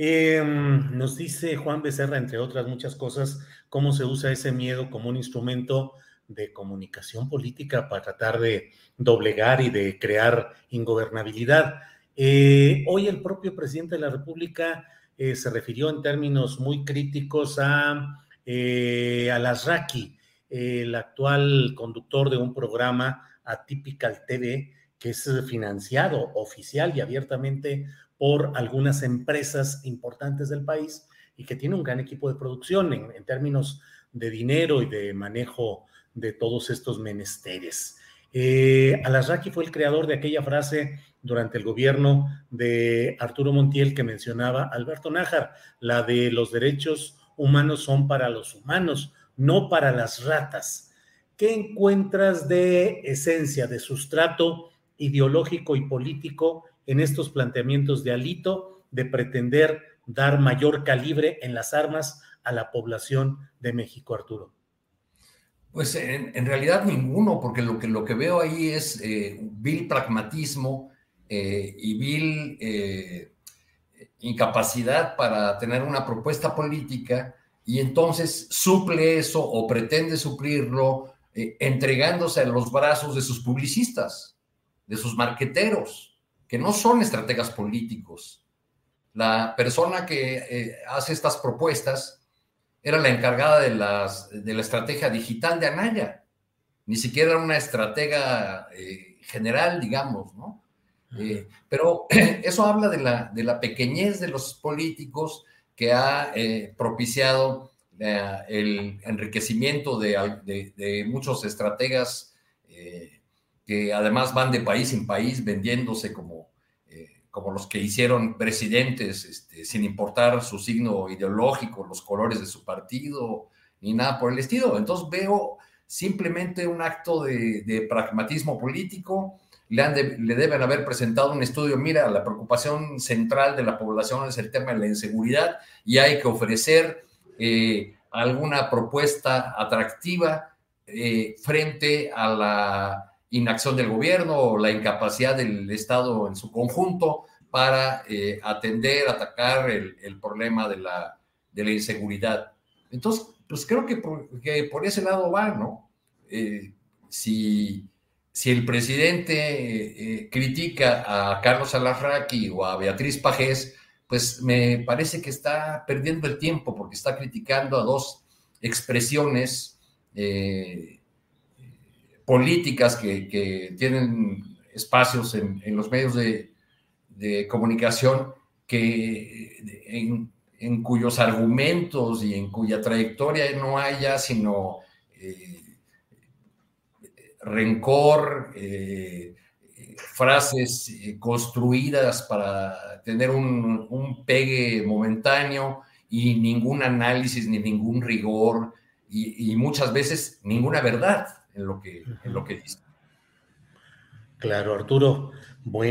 Eh, nos dice Juan Becerra, entre otras muchas cosas, cómo se usa ese miedo como un instrumento de comunicación política para tratar de doblegar y de crear ingobernabilidad. Eh, hoy el propio presidente de la República eh, se refirió en términos muy críticos a, a Lasraki, el actual conductor de un programa Atypical TV, que es financiado oficial y abiertamente por algunas empresas importantes del país y que tiene un gran equipo de producción en, términos de dinero y de manejo de todos estos menesteres. Eh, fue el creador de aquella frase durante el gobierno de Arturo Montiel que mencionaba Alberto Nájar, la de los derechos humanos son para los humanos, no para las ratas. ¿Qué encuentras de esencia, de sustrato ideológico y político en estos planteamientos de Alito de pretender dar mayor calibre en las armas a la población de México, Arturo? Pues en, realidad ninguno, porque lo que, lo que veo ahí es eh, vil pragmatismo eh, y vil eh, incapacidad para tener una propuesta política y entonces suple eso o pretende suplirlo eh, entregándose a los brazos de sus publicistas, de sus marqueteros, que no son estrategas políticos. La persona que eh, hace estas propuestas era la encargada de, las, de la estrategia digital de Anaya, ni siquiera era una estratega eh, general, digamos, ¿no? Eh, pero eso habla de la, de la, pequeñez de los políticos que ha propiciado el enriquecimiento de, de, de muchos estrategas que además van de país en país vendiéndose como, eh, como los que hicieron presidentes este, sin importar su signo ideológico, los colores de su partido, ni nada por el estilo. Entonces veo simplemente un acto de, pragmatismo político le, han le, deben haber presentado un estudio, mira, la preocupación central de la población es el tema de la inseguridad y hay que ofrecer eh, alguna propuesta atractiva eh, frente a la inacción del gobierno o la incapacidad del Estado en su conjunto para eh, atender, atacar el, problema de la, de la, inseguridad. Entonces, pues creo que por, ese lado va, ¿no? Eh, si si el presidente eh, critica a Carlos Alarraqui o a Beatriz Pajés, pues me parece que está perdiendo el tiempo porque está criticando a dos expresiones políticas que, tienen espacios en, los medios de, comunicación que en, cuyos argumentos y en cuya trayectoria no haya sino eh, rencor, eh, frases eh, construidas para tener un, un, pegue momentáneo y ningún análisis ni ningún rigor y muchas veces ninguna verdad en lo que, en lo que dice. Claro, Arturo. Bueno.